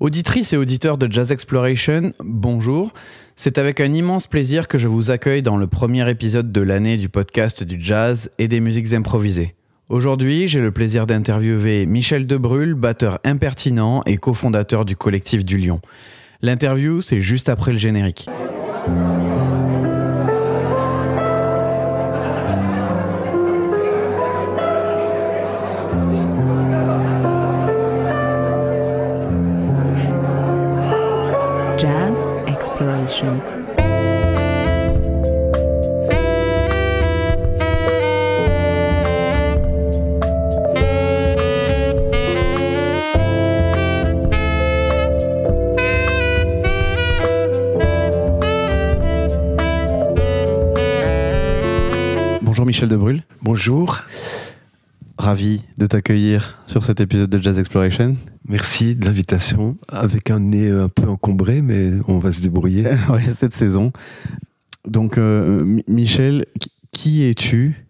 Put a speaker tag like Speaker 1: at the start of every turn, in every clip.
Speaker 1: Auditrices et auditeurs de Jazz Exploration, bonjour. C'est avec un immense plaisir que je vous accueille dans le premier épisode de l'année du podcast du jazz et des musiques improvisées. Aujourd'hui, j'ai le plaisir d'interviewer Michel Debrul, batteur impertinent et cofondateur du collectif du Lion. L'interview, c'est juste après le générique. Bonjour Michel Debrul,
Speaker 2: Bonjour,
Speaker 1: ravi de t'accueillir sur cet épisode de Jazz Exploration.
Speaker 2: merci de l'invitation. Avec un nez un peu encombré, mais on va se débrouiller.
Speaker 1: ouais, cette saison. Donc euh, Mi- Michel, qui- es-tu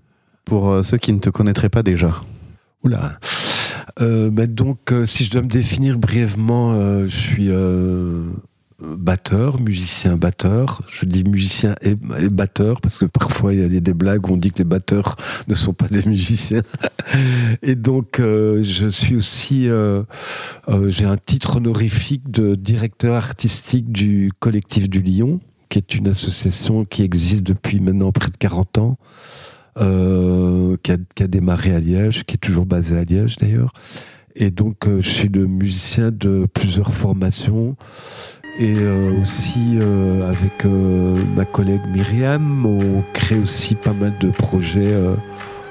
Speaker 1: pour euh, ceux qui ne te connaîtraient pas déjà?
Speaker 2: Oula. Euh, bah donc, euh, si je dois me définir brièvement, euh, je suis euh, batteur, musicien batteur. Je dis musicien et, batteur parce que parfois il y a des blagues où on dit que les batteurs ne sont pas des musiciens. et donc, euh, je suis aussi, euh, euh, j'ai un titre honorifique de directeur artistique du collectif du Lion, qui est une association qui existe depuis maintenant près de 40 ans qui, a, qui a démarré à Liège, qui est toujours basé à Liège d'ailleurs. Et donc, je suis le musicien de plusieurs formations. Et euh, aussi, euh, avec euh, ma collègue Myriam, on crée aussi pas mal de projets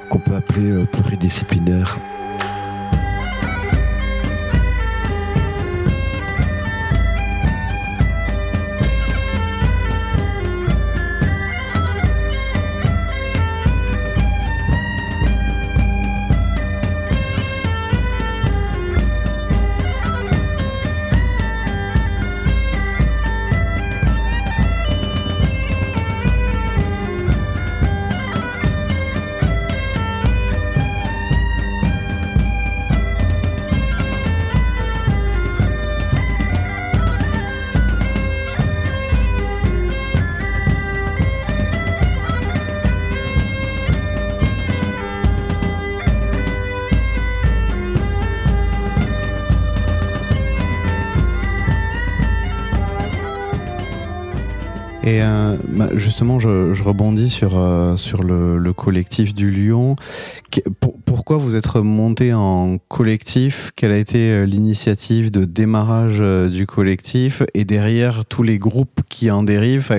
Speaker 2: qu'on peut appeler pluridisciplinaires.
Speaker 1: Bah, justement, je, je rebondis sur, euh, sur le, le collectif du Lion. Que- pour- pourquoi vous êtes monté en collectif? Quelle a été euh, l'initiative de démarrage euh, du collectif? Et derrière tous les groupes qui en dérivent,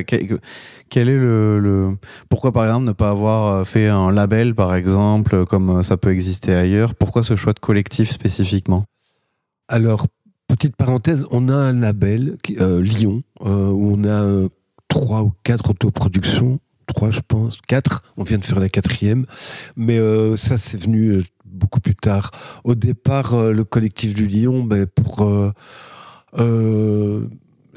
Speaker 1: quel est le, Pourquoi par exemple ne pas avoir fait un label, par exemple, comme ça peut exister ailleurs? Pourquoi ce choix de collectif spécifiquement?
Speaker 2: Alors, petite parenthèse, on a un label, Lyon, où on a trois ou quatre autoproductions. Trois, je pense. Quatre. On vient de faire la quatrième. Mais euh, ça, c'est venu euh, beaucoup plus tard. Au départ, euh, le collectif du Lyon, ben, pour. euh, euh,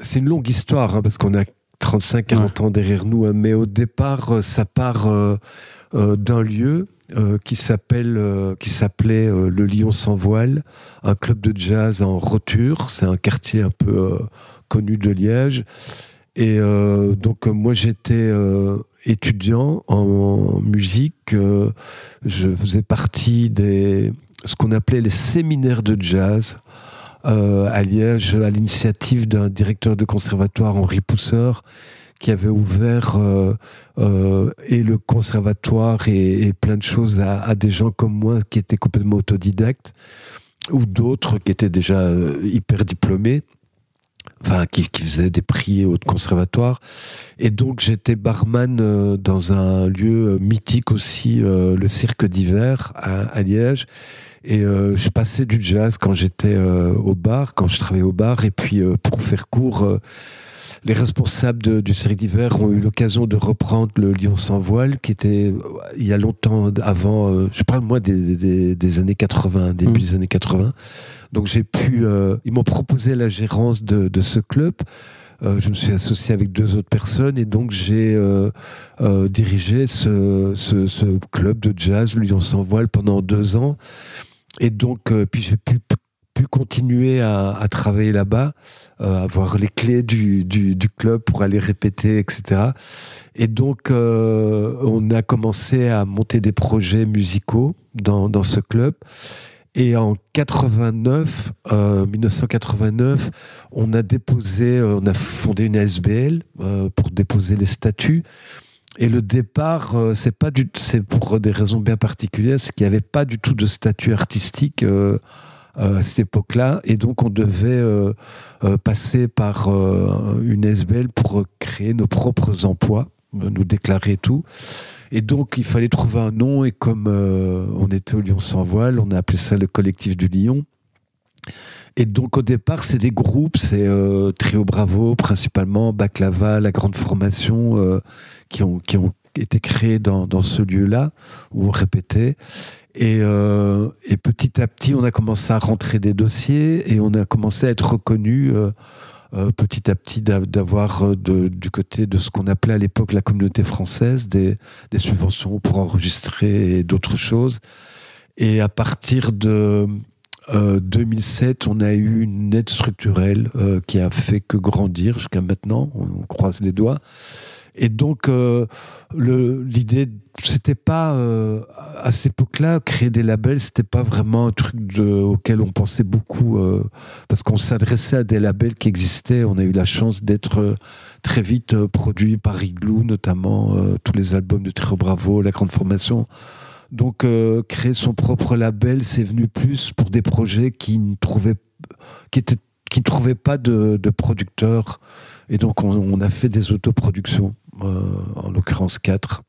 Speaker 2: c'est une longue histoire, hein, parce qu'on a 35-40 ans derrière nous. hein, mais au départ, ça part d'un lieu euh, qui s'appelle, euh, qui s'appelait euh, le Lion sans voile, un club de jazz en Roture. C'est un quartier un peu euh, connu de Liège. Et euh, donc euh, moi j'étais euh, étudiant en musique. euh, je faisais partie des ce qu'on appelait les séminaires de jazz euh, à Liège, à l'initiative d'un directeur de conservatoire, Henri Pousseur, qui avait ouvert euh, et le conservatoire et, et plein de choses à, à des gens comme moi qui étaient complètement autodidactes ou d'autres qui étaient déjà hyper diplômés enfin qui, qui faisaient des prix au conservatoire. Et donc j'étais barman euh, dans un lieu euh, mythique aussi euh, le cirque d'hiver à, à Liège. Et euh, je passais du jazz quand j'étais euh, au bar quand je travaillais au bar. Et puis euh, pour faire court euh, les responsables de- du cirque d'hiver ont eu l'occasion de reprendre le Lion sans voile, qui était il y a longtemps avant, euh, je parle moi des, des- des années 80, début des années 80. Donc j'ai pu, euh, ils m'ont proposé la gérance de, de ce club. Euh, je me suis associé avec deux autres personnes et donc j'ai euh, euh, dirigé ce, ce- ce club de jazz, le Lion sans voile, pendant deux ans. Et donc, euh, puis j'ai pu pu continuer à, à travailler là-bas, euh, avoir les clés du, du, du, club pour aller répéter, etc. Et donc, euh, on a commencé à monter des projets musicaux dans, dans ce club. Et en 89, euh, 1989, on a déposé, euh, on a fondé une SBL euh, pour déposer les statuts. Et le départ, euh, c'est pas du, c'est pour des raisons bien particulières, c'est qu'il n'y avait pas du tout de statut artistique euh, euh, à cette époque-là, et donc on devait euh, euh, passer par euh, une SBL pour créer nos propres emplois, euh, nous déclarer tout. Et donc il fallait trouver un nom, et comme euh, on était au Lyon sans voile, on a appelé ça le collectif du Lion. Et donc au départ, c'est des groupes, c'est euh, Trio Bravo principalement, Baklava, la grande formation, euh, qui, ont, qui ont été créés dans, dans ce lieu-là, où on répétait. Et, et petit à petit, on a commencé à rentrer des dossiers et on a commencé à être reconnu euh, euh, petit à petit d'a- d'avoir euh, du côté de ce qu'on appelait à l'époque la communauté française des, subventions pour enregistrer et d'autres choses. Et à partir de euh, 2007, on a eu une aide structurelle euh, qui a fait que grandir jusqu'à maintenant. On, on croise les doigts. Et donc, euh, l'idée, c'était pas euh, à cette époque-là créer des labels, c'était pas vraiment un truc auquel on pensait beaucoup euh, parce qu'on s'adressait à des labels qui existaient. On a eu la chance d'être euh, très vite produit par Igloo, notamment tous les albums de Trio Bravo, La Grande Formation. Donc, créer son propre label, c'est venu plus pour des projets qui ne trouvaient, qui étaient, qui trouvaient pas de, de producteurs. Et donc, on, on a fait des autoproductions, en l'occurrence quatre.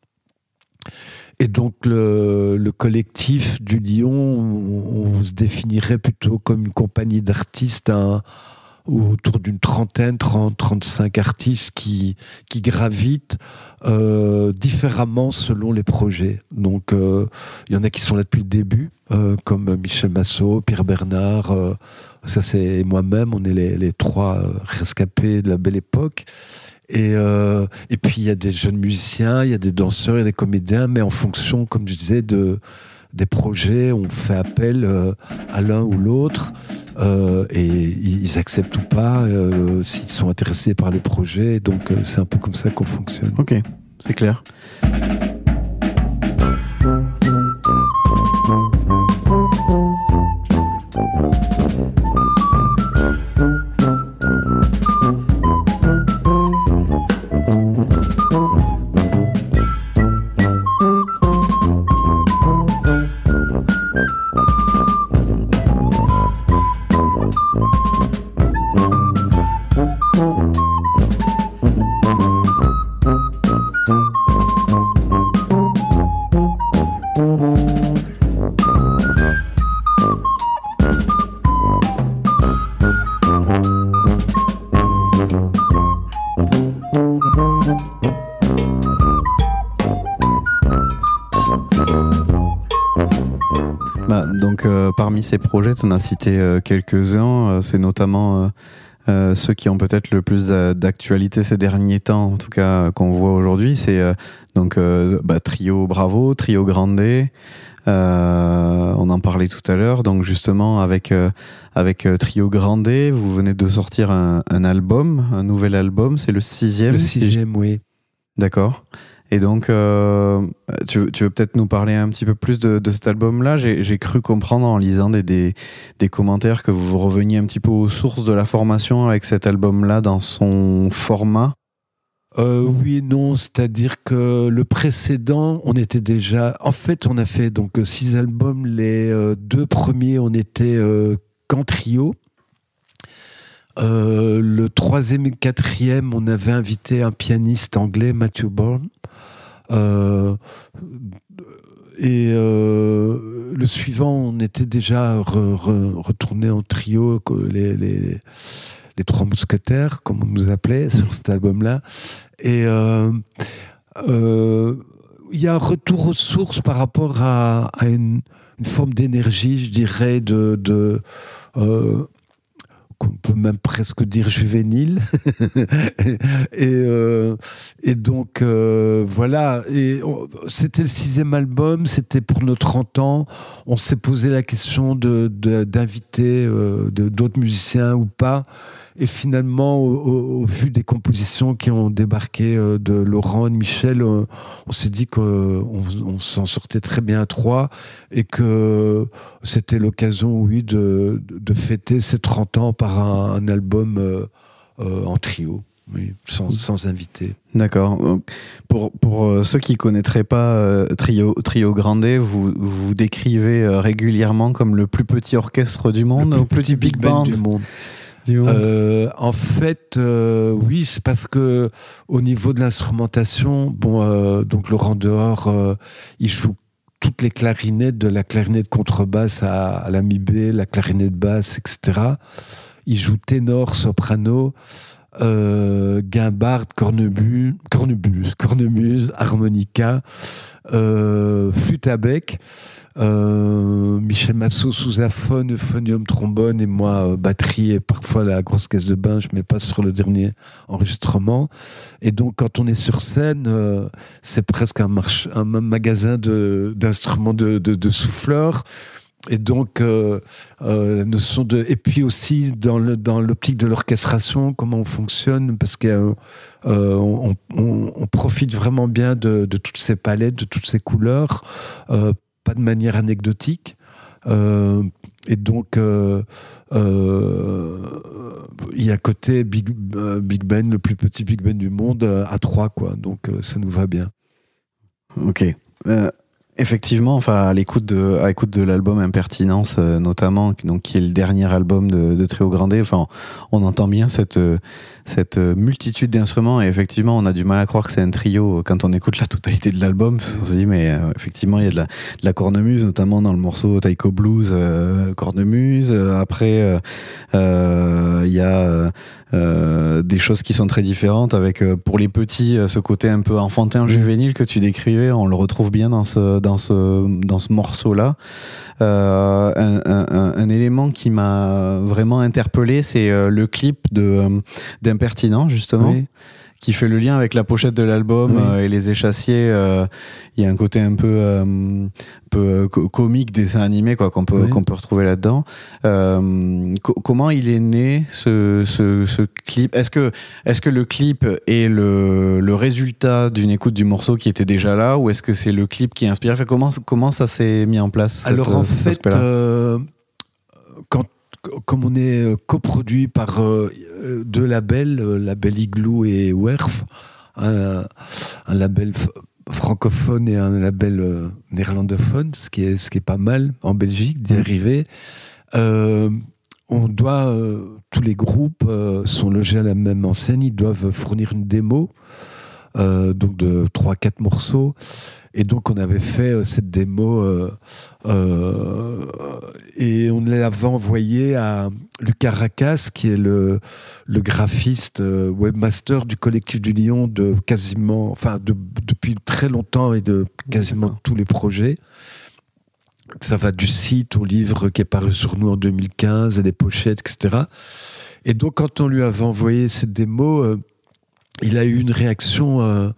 Speaker 2: Et donc, le, le collectif du Lyon, on, se définirait plutôt comme une compagnie d'artistes, un- autour d'une trentaine, 30, 35 artistes qui, gravitent euh, différemment selon les projets. Donc, euh, il y en a qui sont là depuis le début, euh, comme Michel Massot, Pierre Bernard, ça c'est moi-même, on est les, trois rescapés de la belle époque. Et, euh, et puis il y a des jeunes musiciens, il y a des danseurs, il y a des comédiens, mais en fonction, comme je disais, de, des projets, on fait appel euh, à l'un ou l'autre euh, et ils acceptent ou pas euh, s'ils sont intéressés par le projet. Donc euh, c'est un peu comme ça qu'on fonctionne.
Speaker 1: Ok, c'est clair. Parmi ces projets, tu en as cité euh, quelques-uns. Euh, c'est notamment euh, ceux qui ont peut-être le plus d'actualité ces derniers temps, en tout cas, qu'on voit aujourd'hui. C'est euh, donc euh, bah, Trio Bravo, Trio Grande. on en parlait tout à l'heure. Donc, justement, avec, avec Trio Grande, vous venez de sortir un, un album, un nouvel album. C'est le sixième.
Speaker 2: Le
Speaker 1: si
Speaker 2: sixième, oui.
Speaker 1: D'accord. Et donc, euh, tu, veux- peut-être nous parler un petit peu plus de, cet album-là? J'ai cru comprendre en lisant des, commentaires que vous reveniez un petit peu aux sources de la formation avec cet album-là dans son format.
Speaker 2: Euh, oui et non, c'est-à-dire que le précédent, on était déjà. En fait, on a fait donc euh, six albums. Les deux premiers, on était qu'en trio. Le troisième et quatrième, on avait invité un pianiste anglais, Matthew Bourne. Euh, et euh, le suivant, on était déjà re- re- retourné en trio, les, trois mousquetaires, comme on nous appelait sur cet album-là. Et euh, il y a un retour aux sources par rapport à, une, forme d'énergie, je dirais, de, qu'on peut même presque dire juvénile. et, euh, et donc, euh, voilà. Et c'était le sixième album, c'était pour nos 30 ans. On s'est posé la question d'inviter d'inviter d'autres musiciens ou pas. Et finalement, au, vu des compositions qui ont débarqué euh, de Laurent et de Michel, euh, on s'est dit qu'on on, s'en sortait très bien à trois et que c'était l'occasion, oui, de, de, fêter ces 30 ans par un, album euh, en trio. Oui, sans, sans invité.
Speaker 1: D'accord. Pour, pour ceux qui ne connaîtraient pas Trio, Trio Grande, vous vous décrivez régulièrement comme le plus petit orchestre du monde,
Speaker 2: le plus petit, big, band du monde. Euh, en fait, euh, oui, c'est parce que au niveau de l'instrumentation, bon, euh, donc Laurent Dehors, il joue toutes les clarinettes, de la clarinette contrebasse à, la mi B, la clarinette basse, etc. Il joue ténor, soprano, guimbarde, cornemuse, cornemuse, harmonica, flûte à bec. Euh, Michel Massot, sousaphone, euphonium, trombone et moi euh, batterie et parfois la grosse caisse de bain, je mets pas sur le dernier enregistrement. Et donc quand on est sur scène, euh, c'est presque un, marche, un magasin d'instruments de, de, de, souffleurs. Et donc, la notion de. Et puis aussi, dans l'optique dans de l'orchestration, comment on fonctionne, parce qu'on on, on, profite vraiment bien de, de, toutes ces palettes, de toutes ces couleurs, pas de manière anecdotique. Euh, et donc, euh, euh, il y a côté Big, Big Ben, le plus petit Big Ben du monde, à trois, quoi. Donc, ça nous va bien.
Speaker 1: Ok. Effectivement, enfin à l'écoute de à l'écoute de l'album Impertinence notamment, donc qui est le dernier album de, de Trio Grande, enfin on entend bien cette cette euh, multitude d'instruments et effectivement on a du mal à croire que c'est un trio quand on écoute la totalité de l'album. On se dit mais euh, effectivement il y a de la, cornemuse notamment dans le morceau Taiko Blues euh, cornemuse. Après il y a des choses qui sont très différentes avec pour les petits ce côté un peu enfantin juvénile que tu décrivais. On le retrouve bien dans ce dans ce dans ce morceau là euh, un, élément qui m'a vraiment interpellé, c'est euh, le clip de euh, d'Impertinent justement. qui fait le lien avec la pochette de l'album et les échassiers. Il y a un côté un peu, peu comique, dessin animé quoi qu'on peut qu'on peut retrouver là-dedans. comment il est né ce, ce, ce clip? Est-ce que est-ce que le clip est le, le résultat d'une écoute du morceau qui était déjà là, ou est-ce que c'est le clip qui a inspiré? Comment comment ça s'est mis en place
Speaker 2: Alors en fait, quand comme on est euh, coproduit par euh, deux labels, euh, label Igloo et Werf, un, label francophone et un label néerlandophone, ce qui est ce qui est pas mal en Belgique d'y mmh. arriver. on doit tous les groupes sont logés à la même enseigne, ils doivent fournir une démo donc de 3 4 morceaux et donc on avait fait euh, cette démo euh, euh, et on l'avait envoyé à Lucas Racas, qui est le, le graphiste webmaster du collectif du Lyon de quasiment, enfin depuis très longtemps et de quasiment tous les projets. Ça va du site au livre qui est paru sur nous en 2015, et des pochettes, etc. Et donc quand on lui avait envoyé cette démo, il a eu une réaction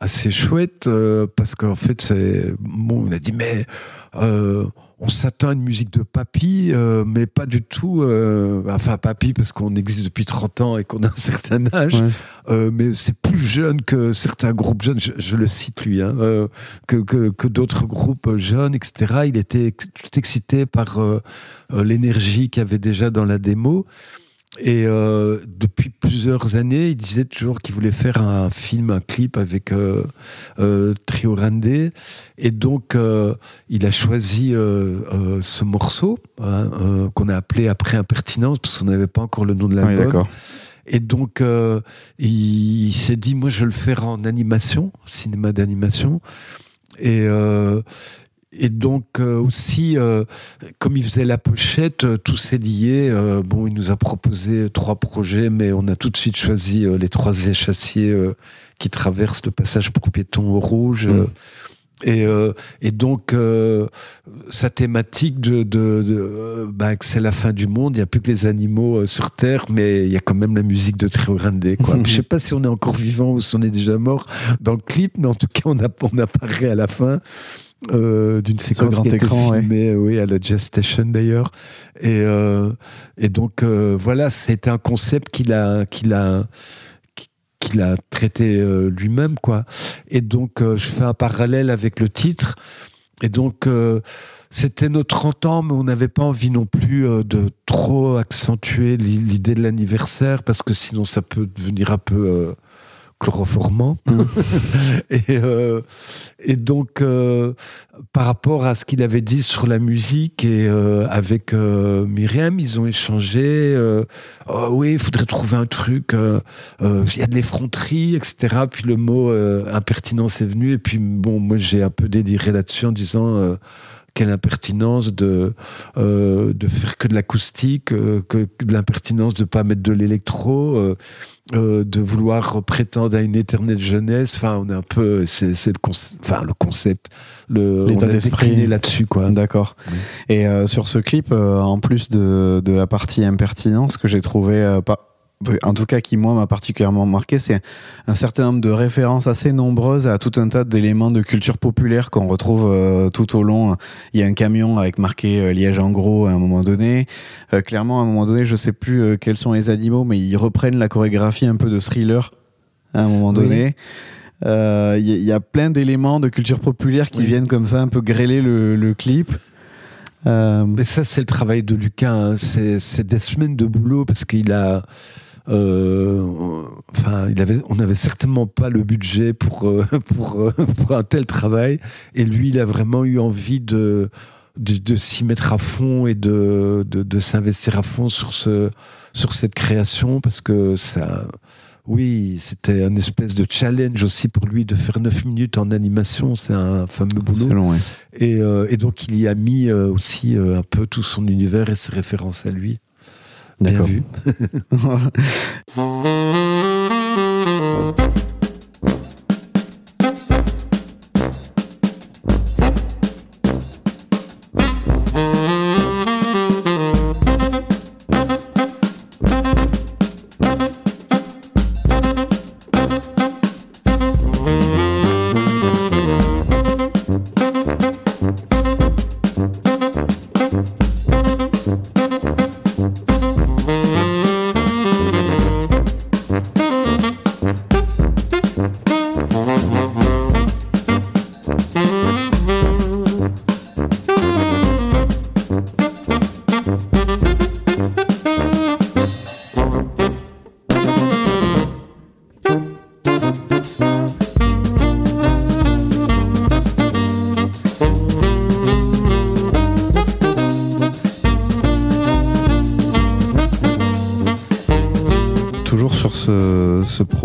Speaker 2: assez chouette euh, parce qu'en fait, c'est bon, on a dit mais euh, on s'attend à une musique de papy, euh, mais pas du tout. enfin, papy parce qu'on existe depuis 30 ans et qu'on a un certain âge, mais c'est plus jeune que certains groupes jeunes. Je, le cite lui, hein, que, que, que d'autres groupes jeunes, etc. Il était tout excité par l'énergie qu'il y avait déjà dans la démo. Et euh, depuis plusieurs années, il disait toujours qu'il voulait faire un film, un clip avec euh, euh Trio Randé. Et donc, euh, il a choisi ce morceau hein, qu'on a appelé Après Impertinence, parce qu'on n'avait pas encore le nom de l'album. et donc, il, il s'est dit, moi, je vais le faire en animation, cinéma d'animation. Et et donc euh, aussi, euh, comme il faisait la pochette, euh, tout s'est lié. bon, il nous a proposé trois projets, mais on a tout de suite choisi les trois échassiers qui traversent le passage pour piétons au rouge. Mm. Et, euh, et donc, euh, sa thématique de, de, de euh, bah, que c'est la fin du monde, il n'y a plus que les animaux euh, sur Terre, mais il y a quand même la musique de Trio Grande. Quoi. Je sais pas si on est encore vivant ou si on est déjà mort dans le clip, mais en tout cas, on, a, on apparaît à la fin. Euh, d'une séquence
Speaker 1: grand
Speaker 2: qui a été
Speaker 1: écran, ouais.
Speaker 2: filmée oui, à la Jazz Station d'ailleurs. Et, euh, et donc euh, voilà, c'était un concept qu'il a, qu'il a, qu'il a traité euh, lui-même, quoi. Et donc euh, je fais un parallèle avec le titre. Et donc euh, c'était nos 30 ans, mais on n'avait pas envie non plus euh, de trop accentuer l'i- l'idée de l'anniversaire parce que sinon ça peut devenir un peu chloroformant. et, euh, et donc, euh, par rapport à ce qu'il avait dit sur la musique et euh, avec euh, Myriam, ils ont échangé. euh, Oh oui, il faudrait trouver un truc. euh, Il y a de l'effronterie, etc. Puis le mot impertinence est venu. Et puis bon, moi j'ai un peu déliré là-dessus en disant. quelle impertinence de euh, de faire que de l'acoustique, euh, que de l'impertinence de pas mettre de l'électro, euh, euh, de vouloir prétendre à une éternelle jeunesse. Enfin, on est un peu, c'est c'est le, conce- enfin, le concept, le
Speaker 1: L'état
Speaker 2: on a
Speaker 1: d'esprit.
Speaker 2: là-dessus, quoi.
Speaker 1: D'accord.
Speaker 2: Oui.
Speaker 1: Et euh, sur ce clip, euh, en plus de, de la partie impertinence que j'ai trouvé, euh, pas, en tout cas qui moi m'a particulièrement marqué, c'est un certain nombre de références assez nombreuses à tout un tas d'éléments de culture populaire qu'on retrouve euh, tout au long. Il y a un camion avec marqué euh, Liège en gros à un moment donné. Euh, clairement, à un moment donné, je sais plus quels sont les animaux, mais ils reprennent la chorégraphie un peu de thriller à un moment donné. Il y, a- il y a plein d'éléments de culture populaire qui
Speaker 2: Oui.
Speaker 1: viennent comme ça un peu grêler le, le clip.
Speaker 2: Mais ça, c'est le travail de Lucas. hein. C'est des semaines de boulot parce qu'il a. euh, enfin, il avait, on n'avait certainement pas le budget pour, euh, pour, euh, pour un tel travail. Et lui, il a vraiment eu envie de, de, de s'y mettre à fond et de, de, de s'investir à fond sur, ce, sur cette création parce que ça. Oui, c'était un espèce de challenge aussi pour lui de faire 9 minutes en animation. C'est un fameux boulot.
Speaker 1: long, ouais.
Speaker 2: Et, euh, et donc, il y a mis euh, aussi euh, un peu tout son univers et ses références à lui. Bien
Speaker 1: D'accord.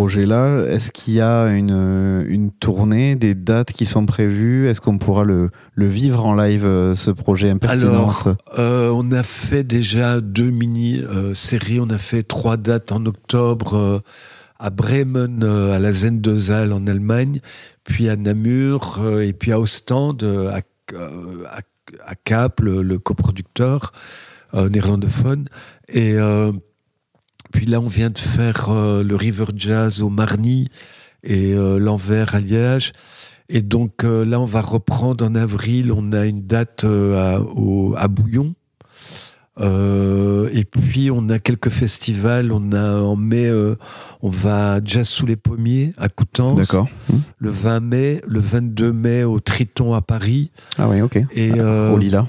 Speaker 1: projet-là, est-ce qu'il y a une, une tournée, des dates qui sont prévues? Est-ce qu'on pourra le, le vivre en live, euh, ce projet Impertinence
Speaker 2: Alors, euh, on a fait déjà deux mini-séries. on a fait trois dates en octobre euh, à Bremen, euh, à la Zen de Saal en Allemagne, puis à Namur, euh, et puis à Ostende, euh, à, euh, à, à Cap, le, le coproducteur euh, néerlandophone. Et euh, puis là, on vient de faire euh, le River Jazz au Marny et euh, l'Anvers à Liège. Et donc euh, là, on va reprendre en avril. On a une date euh, à, au- à Bouillon. Et puis on a quelques festivals. On a en mai, on va à Jazz sous les pommiers à Coutances.
Speaker 1: D'accord.
Speaker 2: Le 20 mai, le 22 mai au Triton à Paris.
Speaker 1: Ah oui, ok.
Speaker 2: Et
Speaker 1: Au Lila.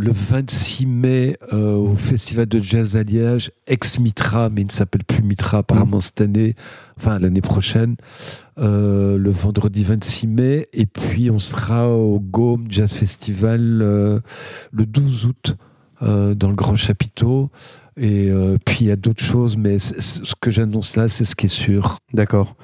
Speaker 2: Le 26 mai euh, au Festival de Jazz à Liège, ex-Mitra, mais il ne s'appelle plus Mitra apparemment cette année, enfin l'année prochaine, euh, le vendredi 26 mai. Et puis on sera au Gaume Jazz Festival euh, le 12 août dans le Grand Chapiteau. Et puis il y a d'autres choses, mais ce que j'annonce là, c'est ce qui est sûr.
Speaker 1: D'accord.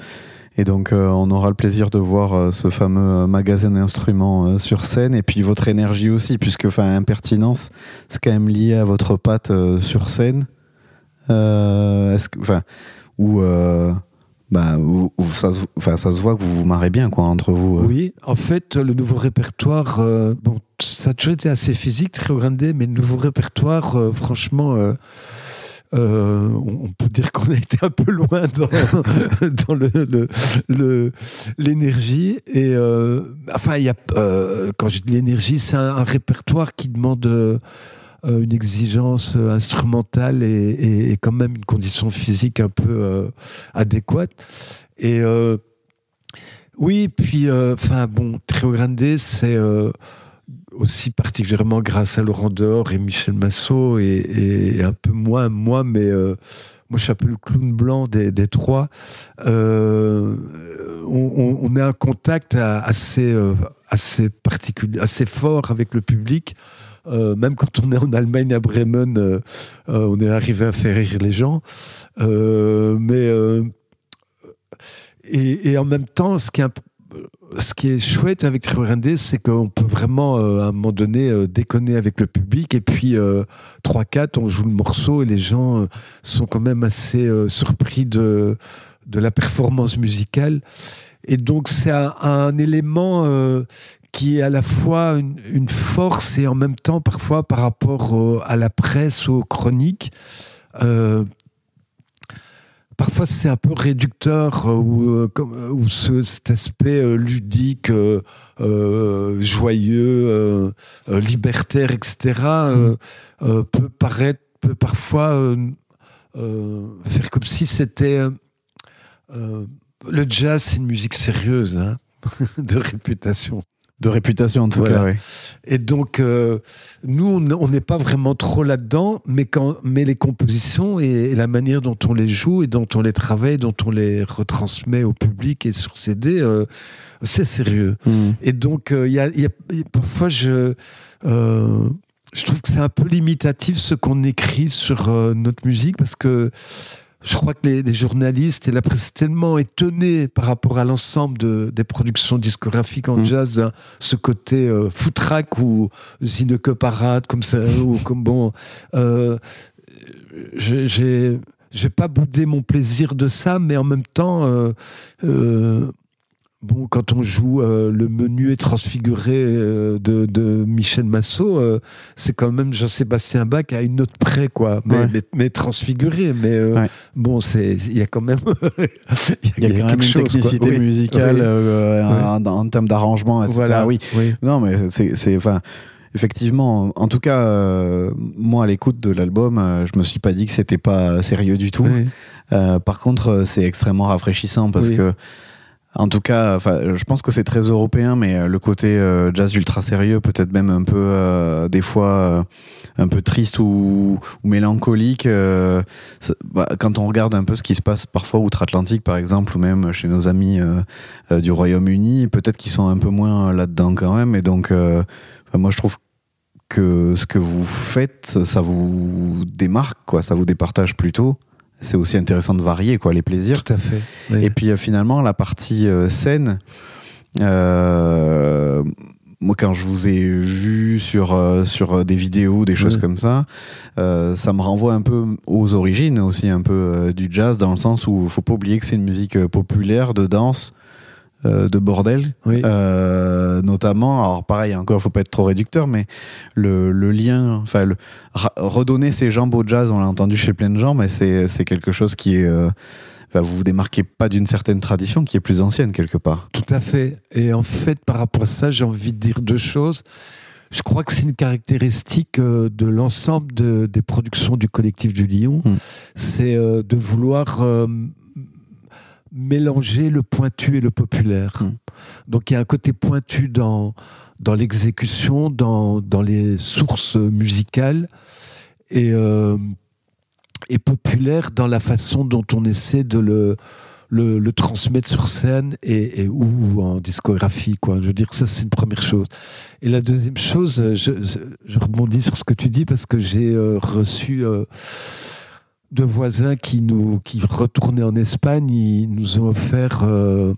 Speaker 1: Et donc, euh, on aura le plaisir de voir euh, ce fameux euh, magasin d'instruments sur scène et puis votre énergie aussi, puisque, enfin, impertinence, c'est quand même lié à votre patte sur scène. Ou bah, ça, se- voit que vous vous marrez bien quoi, entre vous.
Speaker 2: Oui, en fait, le nouveau répertoire, bon, ça a toujours été assez physique, très Grande, mais le nouveau répertoire, franchement, euh, on peut dire qu'on a été un peu loin dans, l'énergie. Et euh, enfin, y a, euh, quand je dis l'énergie, c'est un, répertoire qui demande euh, une exigence instrumentale et, quand même une condition physique un peu adéquate. Et oui, puis, enfin, bon, Trio Grande, c'est aussi particulièrement grâce à Laurent Dehors et Michel Massot, et, un peu moins moi, mais euh, moi, je suis un peu le clown blanc des, des trois. Euh, on, on- a un contact assez, euh, assez particulier, assez fort avec le public. Même quand on est en Allemagne à Bremen, on est arrivé à faire rire les gens. Mais et, en même temps, ce qui est, un p- ce qui est chouette avec Trio Grande, c'est qu'on peut vraiment, euh, à un moment donné, euh, déconner avec le public. Et puis, euh, 3-4, on joue le morceau et les gens euh, sont quand même assez euh, surpris de, de la performance musicale. Et donc, c'est un, élément euh, qui est à la fois une, force et en même temps, parfois, par rapport à la presse, aux chroniques. Parfois, c'est un peu réducteur euh, ou, euh, euh, ou ce, cet aspect ludique, euh, joyeux, euh, libertaire, etc. euh, euh, peut paraître, peut parfois faire comme si c'était le jazz, c'est une musique sérieuse, hein, de réputation.
Speaker 1: De réputation en tout
Speaker 2: Voilà.
Speaker 1: cas. oui.
Speaker 2: Et donc, euh, nous, on- n'est pas vraiment trop là-dedans, mais, quand, mais les compositions et, et la manière dont on les joue et dont on les travaille, dont on les retransmet au public et sur CD, euh, c'est sérieux.
Speaker 1: Mm.
Speaker 2: Et donc, euh, y a, il y a- il y a- parfois, je, je trouve que c'est un peu limitatif ce qu'on écrit sur euh, notre musique parce que je crois que les, les journalistes et la presse tellement étonnés par rapport à l'ensemble de- des productions discographiques en
Speaker 1: Mm.
Speaker 2: jazz, hein, ce côté euh, footrack ou Zineke Parade, comme ça, ou comme bon. euh, j'ai- j'ai j'ai pas boudé mon plaisir de ça, mais en même temps, euh, euh, bon, quand on joue euh, le menu est transfiguré euh, de, de Michel Massot, euh, c'est quand même Jean-Sébastien Bach à une note près, quoi, mais,
Speaker 1: Ouais.
Speaker 2: mais, mais transfiguré. Mais
Speaker 1: Ouais.
Speaker 2: bon, c'est il y a quand même
Speaker 1: Il y a quand même
Speaker 2: quelque
Speaker 1: une
Speaker 2: chose,
Speaker 1: technicité musicale
Speaker 2: Oui.
Speaker 1: en, en termes d'arrangement, etc.
Speaker 2: Voilà,
Speaker 1: Oui.
Speaker 2: oui.
Speaker 1: Non, mais c'est, enfin, effectivement, en tout cas, moi, à l'écoute de l'album, je me suis pas dit que c'était pas sérieux du tout.
Speaker 2: Oui.
Speaker 1: Par contre, c'est extrêmement rafraîchissant parce que, en tout cas, je pense que c'est très européen, mais euh, le côté euh, jazz ultra sérieux, peut-être même un peu, euh, des fois, un peu triste ou, mélancolique. bah, quand on regarde un peu ce qui se passe parfois outre-Atlantique, par exemple, ou même chez nos amis du Royaume-Uni, peut-être qu'ils sont un peu moins là-dedans quand même. Et donc, moi, je trouve que ce que vous faites, ça vous démarque, ça vous départage plutôt. C'est aussi intéressant de varier, quoi, les plaisirs.
Speaker 2: Tout à fait. Oui.
Speaker 1: Et puis euh, finalement, la partie euh, scène, euh, moi quand je vous ai vu sur, euh, sur des vidéos, des choses comme ça, euh, ça me renvoie un peu aux origines aussi, un peu euh, du jazz, dans le sens où il faut pas oublier que c'est une musique populaire, de danse, de bordel,
Speaker 2: Oui.
Speaker 1: euh, notamment. Alors pareil, encore, faut pas être trop réducteur, mais le, le lien, enfin, redonner ses jambes au jazz, on l'a entendu chez plein de gens, mais c'est quelque chose qui est. euh, enfin, vous vous démarquez pas d'une certaine tradition qui est plus ancienne quelque part.
Speaker 2: Tout à fait. Et en fait, par rapport à ça, j'ai envie de dire deux choses. Je crois que c'est une caractéristique euh, de l'ensemble de- des productions du collectif du Lion.
Speaker 1: Mm.
Speaker 2: C'est euh, de vouloir euh, mélanger le pointu et le populaire.
Speaker 1: Mm.
Speaker 2: Donc il y a un côté pointu dans, dans l'exécution, dans, dans les sources musicales. Et, euh, et populaire dans la façon dont on essaie de le, le, le transmettre sur scène et, et ou en discographie. Quoi. Je veux dire, ça, c'est une première chose. Et la deuxième chose, je, je- je rebondis sur ce que tu dis parce que j'ai euh, reçu euh, deux voisins qui, nous, qui retournaient en Espagne. Ils nous ont offert euh,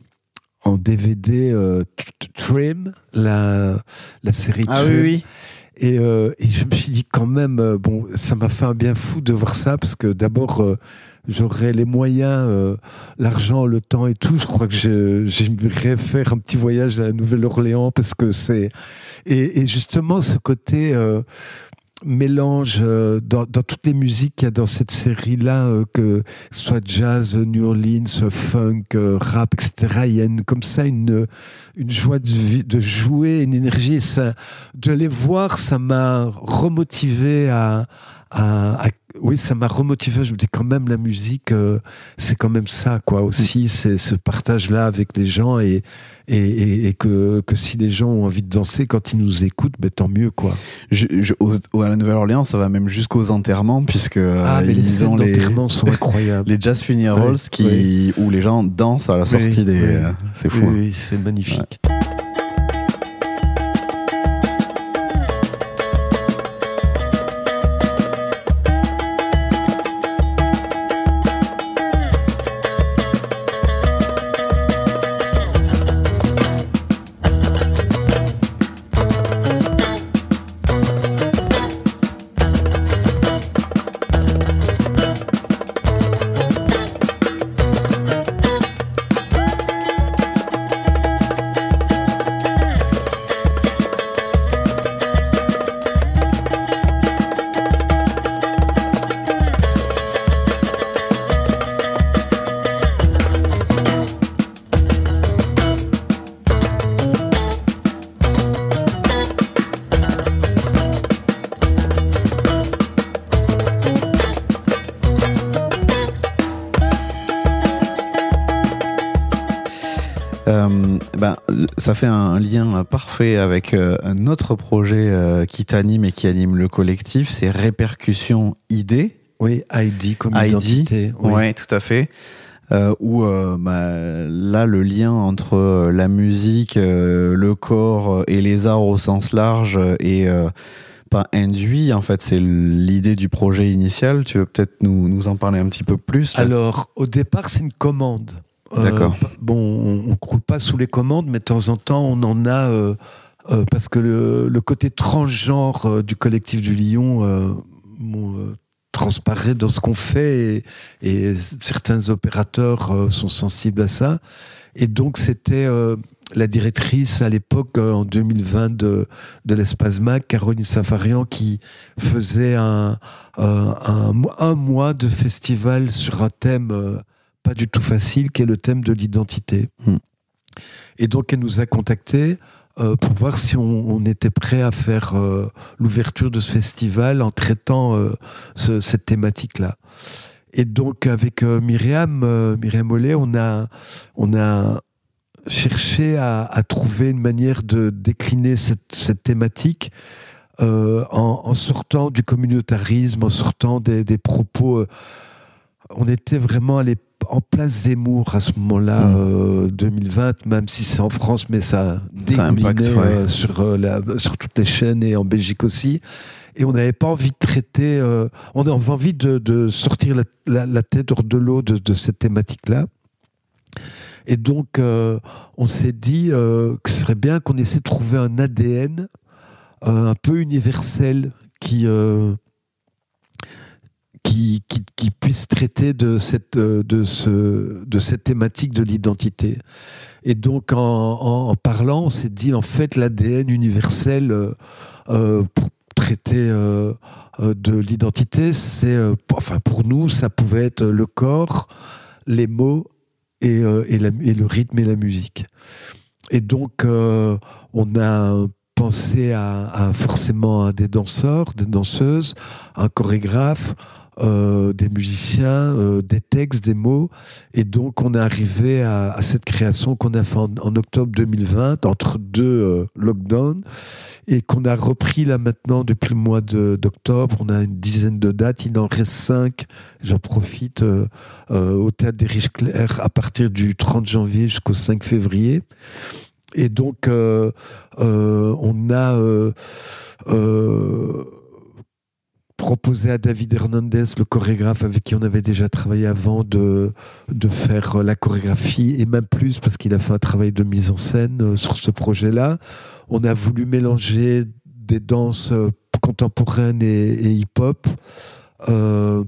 Speaker 2: en DVD euh, Trim, la, la série
Speaker 1: Ah
Speaker 2: Trim.
Speaker 1: oui, oui.
Speaker 2: Et, euh, et je me suis dit quand même, euh, bon, ça m'a fait un bien fou de voir ça parce que d'abord, j'aurais les moyens, l'argent, le temps et tout, je crois que j'aimerais faire un petit voyage à la Nouvelle-Orléans parce que c'est et, et justement ce côté mélange euh, dans, dans toutes les musiques qu'il y a dans cette série-là, euh, que ce soit jazz, New Orleans, funk, euh, rap, etc. Il y a une, comme ça une, une joie de, de jouer, une énergie. Et ça, de les voir, ça m'a remotivé à- à- oui, ça m'a remotivé. Je me dis quand même la musique, euh, c'est quand même ça, quoi. Aussi, c'est ce partage-là avec les gens et, et, et- et que, que si les gens ont envie de danser quand ils nous écoutent, ben, tant mieux, quoi.
Speaker 1: Je- je- aux- à la Nouvelle-Orléans, ça va même jusqu'aux enterrements, puisque euh,
Speaker 2: ah, mais les
Speaker 1: ils
Speaker 2: scènes
Speaker 1: ont les,
Speaker 2: d'enterrement sont incroyables.
Speaker 1: les jazz funerals qui, où les gens dansent à la sortie
Speaker 2: Oui,
Speaker 1: des.
Speaker 2: oui.
Speaker 1: euh, c'est fou.
Speaker 2: Oui,
Speaker 1: hein.
Speaker 2: c'est magnifique.
Speaker 1: Ça fait un lien parfait avec euh, un autre projet euh, qui t'anime et qui anime le collectif, c'est Répercussion ID.
Speaker 2: Oui, ID comme
Speaker 1: ID,
Speaker 2: identité.
Speaker 1: Oui, tout à fait. Euh, où euh, bah, là, le lien entre la musique, euh, le corps et les arts au sens large est pas induit. En fait, c'est l'idée du projet initial. Tu veux peut-être nous, nous en parler un petit peu plus là?
Speaker 2: Alors, au départ, c'est une commande. Euh,
Speaker 1: D'accord.
Speaker 2: bon, on ne croule pas sous les commandes, mais de temps en temps, on en a. euh, euh, parce que le, le côté transgenre du collectif du Lion euh, bon, transparaît dans ce qu'on fait et, et certains opérateurs sont sensibles à ça. Et donc, c'était euh, la directrice à l'époque, euh, en 2020, de, de l'Espace MAC, Caroline Safarian, qui faisait un, un, un mois de festival sur un thème euh, pas du tout facile, qui est le thème de l'identité.
Speaker 1: Hmm.
Speaker 2: Et donc, elle nous a contactés euh, pour voir si on, on était prêt à faire euh, l'ouverture de ce festival en traitant euh, ce- cette thématique-là. Et donc, avec Myriam, Myriam Ollet, on a, on a cherché à, à trouver une manière de décliner cette, cette thématique en, en sortant du communautarisme, en sortant des, des propos. on était vraiment allé en place Zemmour à ce moment-là,
Speaker 1: Mm.
Speaker 2: euh, 2020, même si c'est en France, mais ça
Speaker 1: Ça impacte,
Speaker 2: dégoulinait,
Speaker 1: ouais.
Speaker 2: euh, sur, euh, la- sur toutes les chaînes et en Belgique aussi. Et on n'avait pas envie de traiter, euh, on avait envie de, de sortir la, la- la tête hors de l'eau de, de cette thématique-là. Et donc, euh, on s'est dit euh, que ce serait bien qu'on essaie de trouver un ADN euh, un peu universel qui, euh, qui, puisse traiter de cette, euh, de ce, de cette thématique de l'identité. Et donc, en, parlant, on s'est dit, en fait, l'ADN universel euh, euh, pour traiter de l'identité, c'est, enfin, pour nous, ça pouvait être le corps, les mots et, et, le rythme et la musique. Et donc, on a pensé à, à forcément à des danseurs, des danseuses, un chorégraphe, euh, des musiciens, euh, des textes, des mots. Et donc, on est arrivé à, cette création qu'on a fait en, octobre 2020, entre deux euh, lockdowns, et qu'on a repris là maintenant depuis le mois d'octobre. On a une dizaine de dates, il en reste cinq. J'en profite au Théâtre des Riches Clairs à partir du 30 janvier jusqu'au 5 février. Et donc, on a proposé à David Hernandez, le chorégraphe avec qui on avait déjà travaillé avant, de, de faire la chorégraphie, et même plus parce qu'il a fait un travail de mise en scène euh, sur ce projet-là. On a voulu mélanger des danses euh, contemporaines et, et hip-hop. Euh,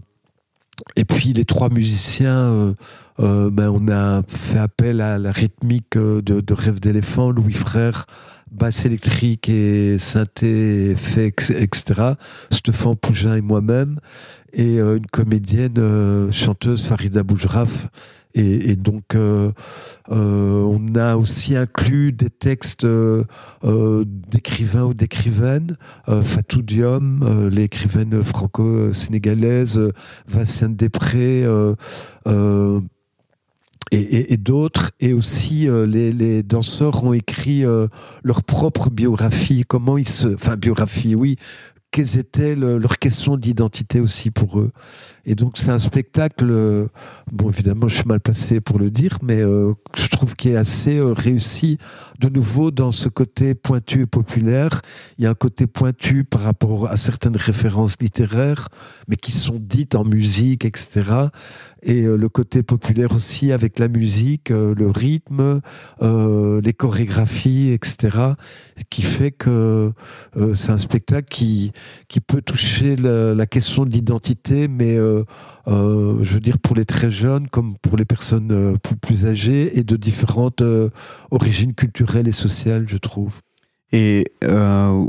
Speaker 2: et puis les trois musiciens, ben, on a fait appel à la rythmique de, de Rêve d'éléphant, Louis Frère, basse électrique et synthé, effets, etc. Stéphane Pougin et moi-même, et une comédienne chanteuse Farida Boujraf et, donc, euh, euh, on a aussi inclus des textes euh, d'écrivains ou d'écrivaines. Fatou Diom, l'écrivaine franco-sénégalaise, Vincent Després, et, d'autres. Et aussi, les, les, danseurs ont écrit leur propre biographie. Comment ils se. Enfin, biographie, oui quelles étaient leurs questions d'identité aussi pour eux. Et donc c'est un spectacle, euh, bon évidemment je suis mal placé pour le dire, mais euh, je trouve qu'il est assez euh, réussi de nouveau dans ce côté pointu et populaire. Il y a un côté pointu par rapport à certaines références littéraires, mais qui sont dites en musique, etc et le côté populaire aussi avec la musique, le rythme, les chorégraphies, etc., qui fait que c'est un spectacle qui, qui peut toucher la, question de l'identité, mais je veux dire pour les très jeunes comme pour les personnes plus, plus âgées et de différentes origines culturelles et sociales, je trouve.
Speaker 1: Et euh,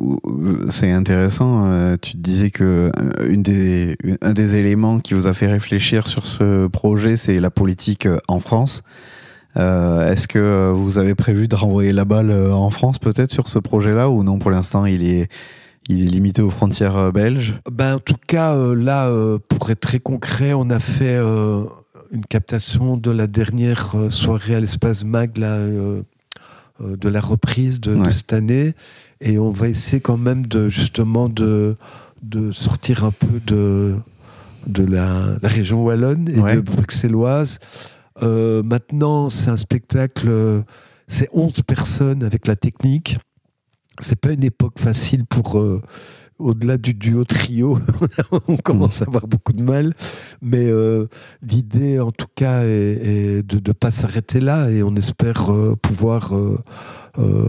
Speaker 1: c'est intéressant, euh, tu disais que euh, une des, un des éléments qui vous a fait réfléchir sur ce projet, c'est la politique en France. Est-ce que vous avez prévu de renvoyer la balle en France peut-être sur ce projet-là ou non pour l'instant il est, il est limité aux frontières belges
Speaker 2: ben, En tout cas, là, pour être très concret, on a fait une captation de la dernière soirée à l'espace MAG là, euh, de la reprise de, cette année. Et on va essayer quand même de justement de, de sortir un peu de, de la, région wallonne et de bruxelloise. Euh, maintenant, c'est un spectacle, c'est 11 personnes avec la technique. C'est pas une époque facile pour euh, au-delà du duo trio, on commence à avoir beaucoup de mal. Mais euh, l'idée, en tout cas, est, de ne pas s'arrêter là et on espère euh, pouvoir euh,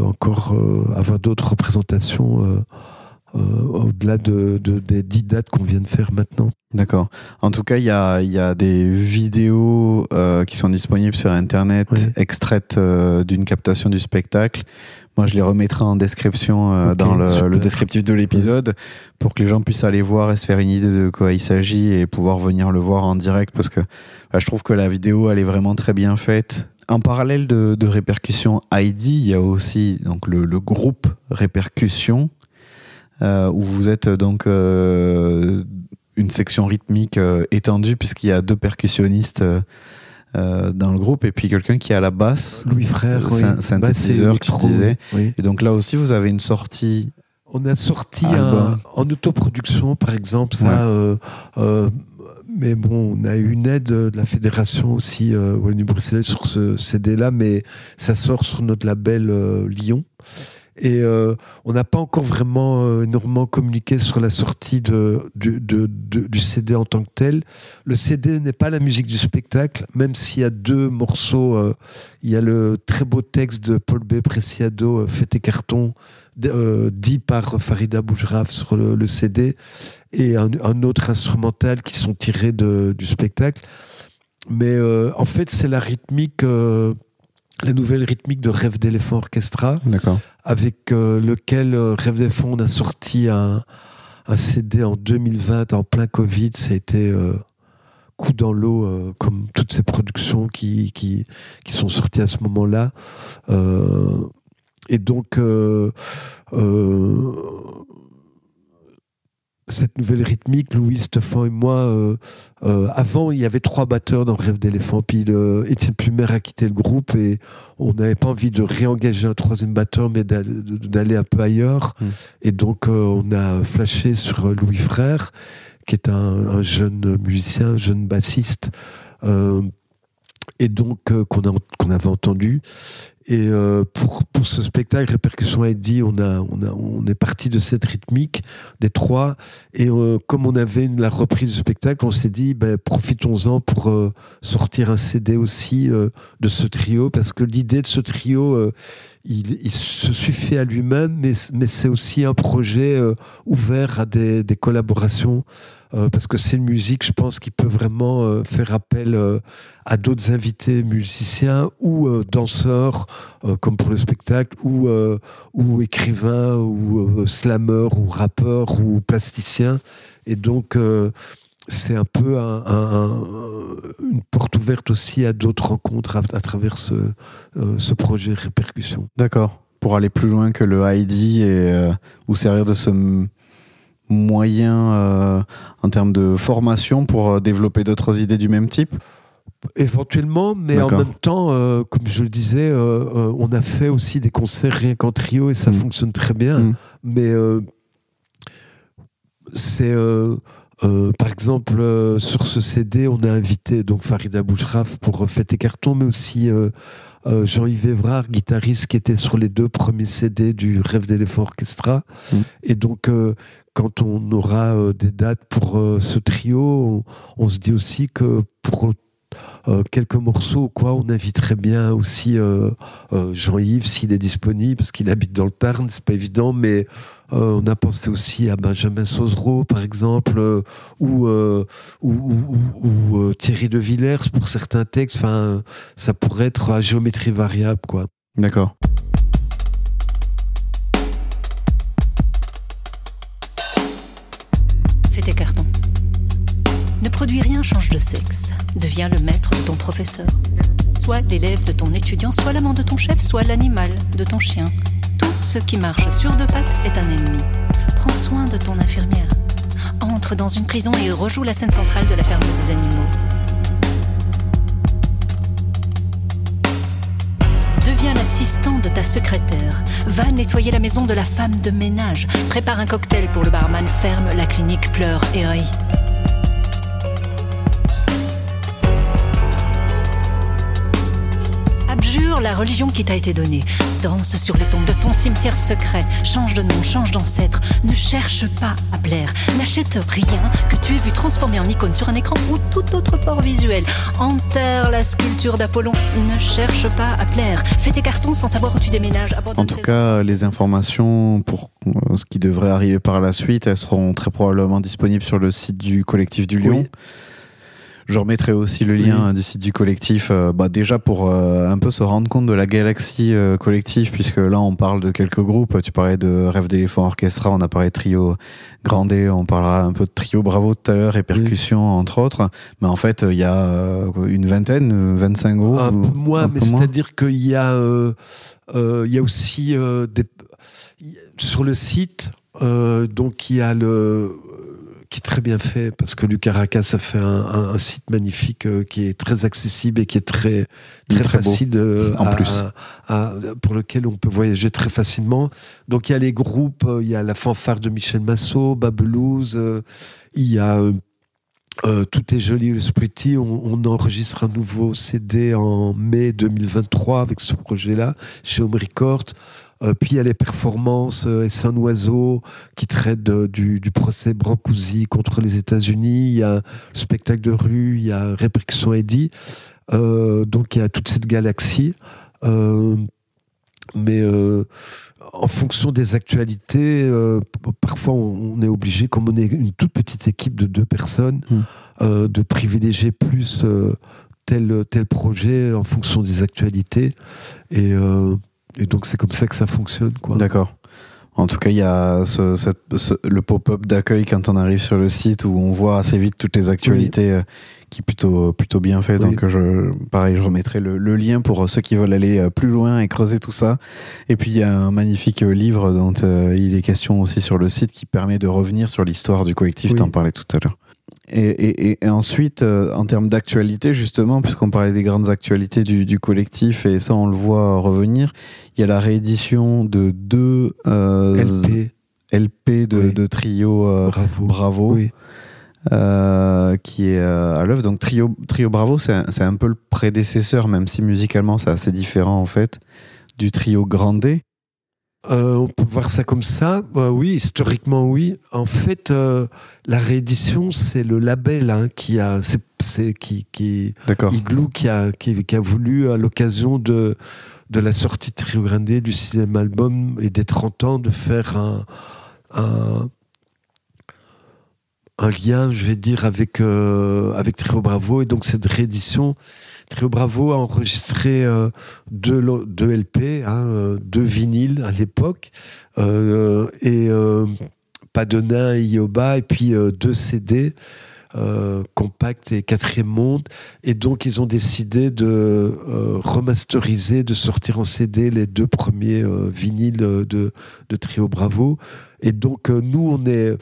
Speaker 2: encore avoir d'autres représentations au-delà de, des dix dates qu'on vient de faire maintenant.
Speaker 1: D'accord. En tout cas, il y a, des vidéos qui sont disponibles sur Internet, extraites d'une captation du spectacle. Moi, je les remettrai en description euh, dans le, descriptif de l'épisode pour que les gens puissent aller voir et se faire une idée de quoi il s'agit et pouvoir venir le voir en direct parce que bah, je trouve que la vidéo, elle est vraiment très bien faite. En parallèle de, de Répercussion ID, il y a aussi donc, le, groupe Répercussion euh, où vous êtes donc euh, une section rythmique étendue puisqu'il y a deux percussionnistes euh, dans le groupe et puis quelqu'un qui a la basse.
Speaker 2: Louis Frère,
Speaker 1: oui. synthétiseur, tu disais. Et donc là aussi, vous avez une sortie.
Speaker 2: On a sorti un, en autoproduction, par exemple, ça. Euh, euh, mais bon, on a eu une aide de la fédération aussi, Wallonie-Bruxelles, sur ce CD-là, mais ça sort sur notre label Lyon. Et euh, on n'a pas encore vraiment euh, énormément communiqué sur la sortie du, CD en tant que tel. Le CD n'est pas la musique du spectacle, même s'il y a deux morceaux. Euh, il y a le très beau texte de Paul B. Preciado, Fête et carton, dit par Farida Boujraf sur le, CD, et un, autre instrumental qui sont tirés du spectacle. Mais en fait, c'est la rythmique la nouvelle rythmique de Rêve d'éléphant orchestra, avec euh, lequel euh, Rêve d'éléphant on a sorti un, CD en 2020 en plein Covid. Ça a été euh, coup dans l'eau, comme toutes ces productions qui, qui, qui, sont sorties à ce moment-là. et donc, cette nouvelle rythmique, Louis, Stefan et moi, euh, euh, avant, il y avait trois batteurs dans Rêve d'éléphant. Puis Étienne Plumer a quitté le groupe et on n'avait pas envie de réengager un troisième batteur, mais d'aller un peu ailleurs. Hmm. Et donc, euh, on a flashé sur Louis Frère, qui est un, jeune musicien, un jeune bassiste. Et donc, qu'on avait entendu. Et euh, pour, pour ce spectacle, Répercussion Eddie, on, a, on, a, on est parti de cette rythmique des trois. Et euh, comme on avait la reprise du spectacle, on s'est dit, ben, profitons-en pour euh, sortir un CD aussi euh, de ce trio. Parce que l'idée de ce trio, euh, il, il se suffit à lui-même, mais, mais c'est aussi un projet euh, ouvert à des, des collaborations. Euh, parce que c'est une musique, je pense, qui peut vraiment euh, faire appel euh, à d'autres invités musiciens ou danseurs, comme pour le spectacle, ou, ou écrivains, ou slameurs, ou rappeurs, ou plasticiens. Et donc, c'est un peu un- un- un- une porte ouverte aussi à d'autres rencontres à, travers ce, projet Répercussion.
Speaker 1: D'accord. Pour aller plus loin que le ID et ou servir de ce m- moyen euh, en termes de formation pour euh, développer d'autres idées du même type?
Speaker 2: Éventuellement, mais en même temps, euh, comme je le disais, euh, euh, on a fait aussi des concerts rien qu'en trio et ça
Speaker 1: Mm.
Speaker 2: fonctionne très bien.
Speaker 1: Mm.
Speaker 2: Mais c'est, par exemple, sur ce CD, on a invité donc Farida Bouchraf pour Fête et Carton, mais aussi Jean-Yves Évrard, guitariste qui était sur les deux premiers CD du Rêve d'éléphant orchestra.
Speaker 1: Mm.
Speaker 2: Et donc, quand on aura euh, des dates pour euh, ce trio, on, se dit aussi que pour euh, quelques morceaux, quoi, on inviterait bien aussi Jean-Yves s'il est disponible, parce qu'il habite dans le Tarn, c'est pas évident, mais on a pensé aussi à Benjamin Sauzereau, par exemple, ou, ou, Thierry de Villers pour certains textes. Enfin, ça pourrait être à géométrie variable, quoi.
Speaker 1: D'accord.
Speaker 3: Ne produis rien, change de sexe. Deviens le maître de ton professeur. Soit l'élève de ton étudiant, soit l'amant de ton chef, soit l'animal de ton chien. Tout ce qui marche sur deux pattes est un ennemi. Prends soin de ton infirmière. Entre dans une prison et rejoue la scène centrale de la ferme des animaux. Deviens l'assistant de ta secrétaire. Va nettoyer la maison de la femme de ménage. Prépare un cocktail pour le barman. Ferme la clinique, pleure et rit. Abjure la religion qui t'a été donnée. Danse sur les tombes de ton cimetière secret. Change de nom, change d'ancêtre. Ne cherche pas à plaire. N'achète rien que tu aies vu transformer en icône sur un écran ou tout autre port visuel. Enterre la sculpture d'Apollon. Ne cherche pas à plaire. Fais tes cartons sans savoir où tu déménages. Abandonne
Speaker 1: En tout
Speaker 3: tes
Speaker 1: cas, les informations pour euh, ce qui devrait arriver par la suite, elles seront très probablement disponibles sur le site du collectif du Lion.
Speaker 2: Oui.
Speaker 1: Je remettrai aussi le lien euh, du site du collectif, euh, bah, déjà pour euh, un peu se rendre compte de la galaxie euh, collective, puisque là on parle de quelques groupes. Tu parlais de Rêve d'éléphant orchestra, on a parlé de trio Grandé, on parlera un peu de trio Bravo tout à l'heure et Percussion entre autres. Mais en fait, il y a une vingtaine, euh, 25 groupes.
Speaker 2: un peu moins,
Speaker 1: un
Speaker 2: mais
Speaker 1: peu
Speaker 2: c'est-à-dire qu'il y a, il y a aussi des, sur le site, donc il y a le qui est très bien fait parce que Lucas Caracas a fait un, un- un site magnifique euh, qui est très accessible et qui est très très, facile euh,
Speaker 1: en
Speaker 2: à-
Speaker 1: plus.
Speaker 2: à- à- pour lequel on peut voyager très facilement. Donc il y a les groupes, euh, il y a la fanfare de Michel Massot, Babelouse, il y a euh, Tout est joli, le Pretty. On, on enregistre un nouveau CD en mai 2023 avec ce projet-là chez Home Record. Euh, puis il y a les performances euh, et un oiseau qui traite de- du, du procès Brancusi contre les États-Unis. Il y a le spectacle de rue, il y a Répercussion Eddie. Euh, donc il y a toute cette galaxie. Euh, mais en fonction des actualités, parfois on, on est obligé, comme on est une toute petite équipe de deux personnes,
Speaker 1: Mm.
Speaker 2: euh, de privilégier plus tel, tel projet en fonction des actualités. Et, et donc c'est comme ça que ça fonctionne. Quoi.
Speaker 1: D'accord. En tout cas, il y a ce- cette- ce- le pop-up d'accueil quand on arrive sur le site où on voit assez vite toutes les actualités euh, qui est plutôt, plutôt bien fait.
Speaker 2: Oui.
Speaker 1: Donc, je, pareil, je remettrai le, le lien pour ceux qui veulent aller euh, plus loin et creuser tout ça. Et puis, il y a un magnifique euh, livre dont euh, il est question aussi sur le site qui permet de revenir sur l'histoire du collectif.
Speaker 2: Oui.
Speaker 1: T'en parlais tout à l'heure. Et, et- et ensuite, euh, en termes d'actualité, justement, puisqu'on parlait des grandes actualités du, du collectif, et ça, on le voit revenir, il y a la réédition de deux euh,
Speaker 2: LP,
Speaker 1: LP de,
Speaker 2: Oui.
Speaker 1: de trio euh,
Speaker 2: bravo.
Speaker 1: Bravo.
Speaker 2: Oui.
Speaker 1: qui est à l'œuvre. Donc Trio, Trio Bravo, c'est un, peu le prédécesseur, même si musicalement c'est assez différent en fait, du Trio Grande.
Speaker 2: Euh, on peut voir ça comme ça. Bah oui, historiquement, oui. En fait, euh, la réédition, c'est le label hein, qui a, c'est, qui, qui,
Speaker 1: D'accord.
Speaker 2: Igloo qui a, qui, qui a voulu, à l'occasion de, de la sortie de Trio Grande, du sixième album et des 30 ans, de faire un, un, un lien, je vais dire, avec, euh, avec Trio Bravo. Et donc, cette réédition, Trio Bravo a enregistré euh, deux, LP, hein, euh, deux vinyles à l'époque, euh, et nain et Yoba, et puis deux CD. compact et quatrième monde et donc ils ont décidé de remasteriser de sortir en CD les deux premiers vinyles de, de Trio Bravo et donc nous on est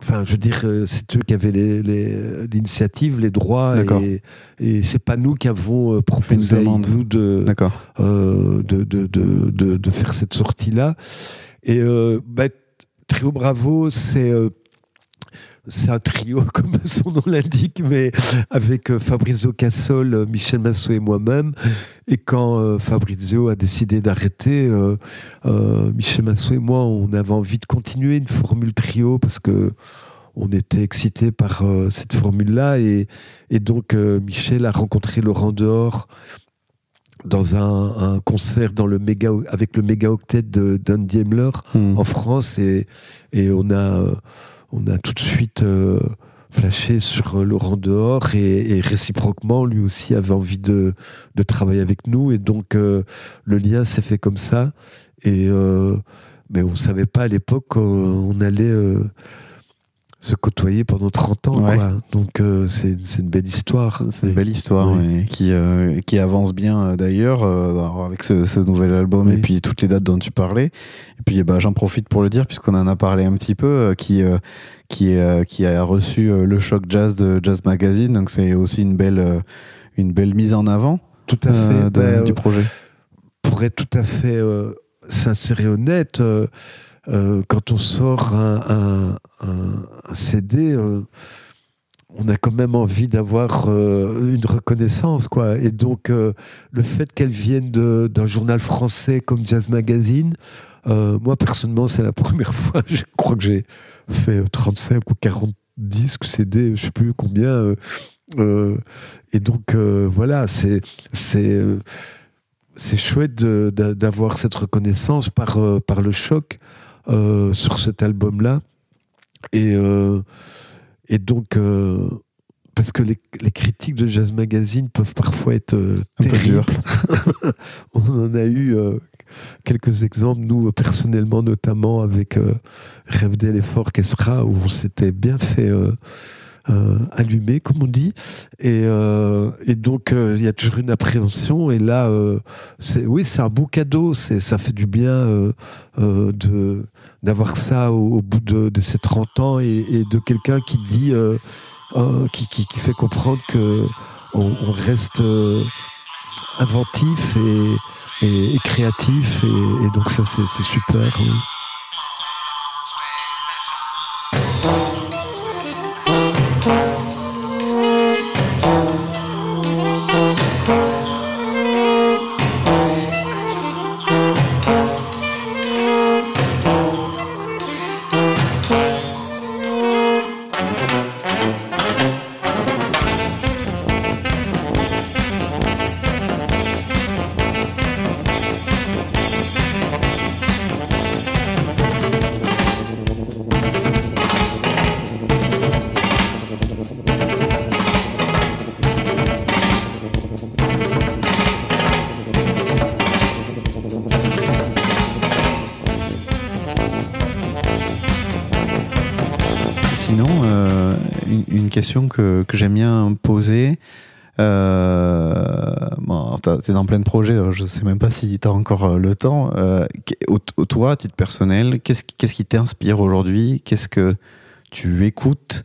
Speaker 2: enfin je veux dire euh, c'est eux qui avaient les- les- l'initiative les, droits et, et c'est pas nous qui avons euh, proposé à. Igloo de, euh, de, de, de, de, de faire cette sortie-là. Et euh, bah, Trio Bravo, c'est euh, c'est un trio, comme son nom l'indique, mais avec euh, Fabrizio Cassol, euh, Michel Massot et moi-même. Et quand euh, Fabrizio a décidé d'arrêter, euh, euh, Michel Massot et moi, on avait envie de continuer une formule trio parce que on était excités par euh, cette formule-là. Et, et donc, Michel a rencontré Laurent Dehors dans un, un concert dans le méga, avec le méga octet de d'Andy Emler
Speaker 1: Hmm.
Speaker 2: en France et, et on, a, on a tout de suite euh, flashé sur euh, Laurent Dehors et, réciproquement, lui aussi avait envie de, travailler avec nous et donc euh, le lien s'est fait comme ça. Mais on ne savait pas à l'époque qu'on allait se côtoyer pendant 30 ans.
Speaker 1: Ouais.
Speaker 2: quoi. Donc euh, c'est c'est une belle histoire.
Speaker 1: C'est une belle histoire ouais, qui, euh, qui avance bien euh, d'ailleurs euh, avec ce, ce nouvel album
Speaker 2: Oui.
Speaker 1: et puis toutes les dates dont tu parlais. Et puis eh ben, j'en profite pour le dire puisqu'on en a parlé un petit peu, qui, qui, qui a reçu le choc jazz de Jazz Magazine. Donc c'est aussi une belle, une belle mise en avant
Speaker 2: Tout à fait.
Speaker 1: de- du projet.
Speaker 2: pour être tout à fait sincère et honnête, euh, quand on sort un, CD, euh, on a quand même envie d'avoir euh, une reconnaissance, quoi. Et donc, le fait qu'elle vienne d'un journal français comme Jazz Magazine, moi personnellement, c'est la première fois. Je crois que j'ai fait 35 ou 40 disques, CD, je sais plus combien. et donc, voilà, c'est chouette d'avoir cette reconnaissance par le choc euh, sur cet album-là. Et, euh, et donc, euh, parce que les, les critiques de Jazz Magazine peuvent parfois être
Speaker 1: Un peu
Speaker 2: terribles.
Speaker 1: dur.
Speaker 2: On en a eu quelques exemples, nous, personnellement, notamment avec Rêve d'Elefort Orchestra, où on s'était bien fait euh, allumer, comme on dit. Et, euh, et donc, euh, il y a toujours une appréhension. Et là, euh, c'est, oui, c'est un beau cadeau. C'est, ça fait du bien euh, de, d'avoir ça au, au bout de, de ces 30 ans et, et de quelqu'un qui dit, qui, qui, qui fait comprendre que on, reste inventif et, et, créatif. Et, et donc, ça, c'est, c'est super. oui.
Speaker 1: T'es dans plein de projets, alors je sais même pas si tu as encore euh, le temps. Euh, toi, à titre personnel, qu'est-ce qui- t'inspire aujourd'hui? Qu'est-ce que tu écoutes?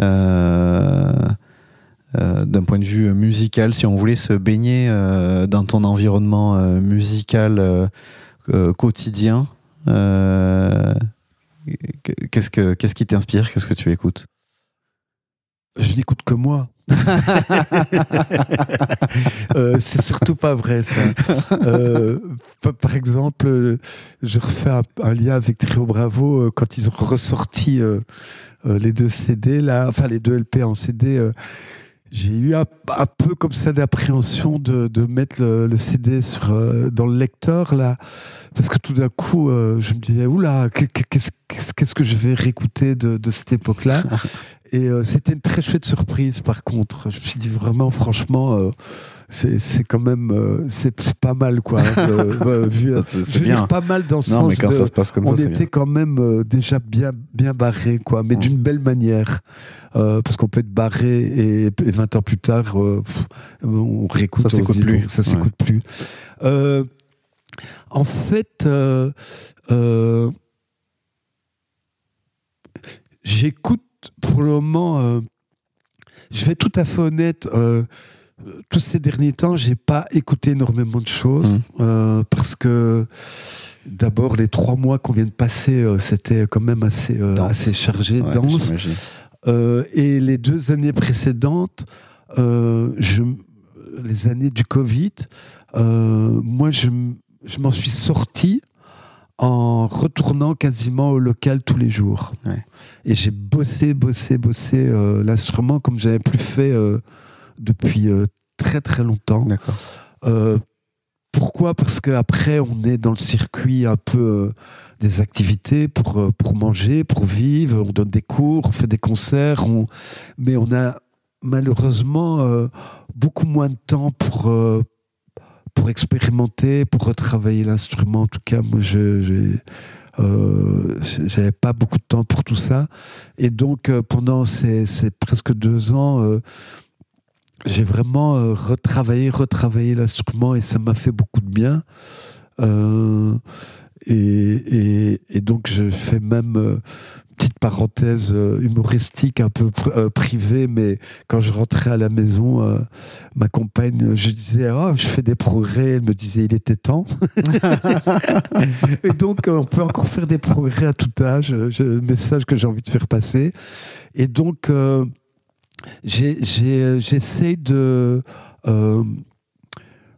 Speaker 1: Euh, euh, d'un point de vue musical Si on voulait se baigner euh, dans ton environnement euh, musical euh, euh, quotidien, euh, Qu'est-ce que qu'est-ce qui t'inspire? Qu'est-ce que tu écoutes?
Speaker 2: Je n'écoute que moi. euh, c'est surtout pas vrai ça. Euh, par exemple, je refais un, lien avec Trio Bravo euh, quand ils ont ressorti les deux CD là, enfin les deux LP en CD. j'ai eu un, peu comme ça d'appréhension de, mettre le, CD sur, dans le lecteur là, parce que tout d'un coup, je me disais oula, qu'est-ce que je vais réécouter de cette époque-là? Et euh, c'était une très chouette surprise, par contre. Je me suis dit vraiment, franchement, euh, c'est quand même, euh, c'est pas mal, quoi. hein, euh, vu,
Speaker 1: c'est-
Speaker 2: dire
Speaker 1: bien.
Speaker 2: pas mal dans le
Speaker 1: Non,
Speaker 2: sens
Speaker 1: mais quand
Speaker 2: de,
Speaker 1: ça se passe comme
Speaker 2: on
Speaker 1: ça,
Speaker 2: était
Speaker 1: bien.
Speaker 2: quand même euh, déjà bien, bien barré, quoi, mais
Speaker 1: Mm.
Speaker 2: d'une belle manière. Euh, parce qu'on peut être barré et, et 20 ans plus tard, euh, pff, on réécoute.
Speaker 1: Ça s'écoute plus.
Speaker 2: Ça s'écoute plus. Euh, en fait, euh, euh, j'écoute pour le moment. euh, je vais être tout à fait honnête. euh, tous ces derniers temps, j'ai pas écouté énormément de choses
Speaker 1: Mm.
Speaker 2: euh, parce que d'abord les trois mois qu'on vient de passer, c'était quand même assez chargé,
Speaker 1: Ouais,
Speaker 2: dense. et les deux années précédentes, je, les années du Covid, moi, je, je m'en suis sorti en retournant quasiment au local tous les jours.
Speaker 1: Ouais.
Speaker 2: Et j'ai bossé, bossé, bossé euh, l'instrument comme j'avais plus fait euh, depuis euh, très très longtemps.
Speaker 1: D'accord.
Speaker 2: Pourquoi? Parce qu'après, on est dans le circuit un peu des activités pour, pour manger, pour vivre. On donne des cours, on fait des concerts. On... Mais on a malheureusement beaucoup moins de temps pour, pour expérimenter, pour retravailler l'instrument. En tout cas, moi, je. euh, j'avais pas beaucoup de temps pour tout ça et donc euh, pendant ces, presque deux ans euh, j'ai vraiment retravaillé, retravaillé l'instrument et ça m'a fait beaucoup de bien. Et, donc je fais même petite parenthèse euh, humoristique un peu euh, privée, mais quand je rentrais à la maison, euh, ma compagne, je disais oh je fais des progrès, elle me disait il était temps. et donc on peut encore faire des progrès à tout âge. Je, le message que j'ai envie de faire passer. Et donc euh, j'essaie de, euh,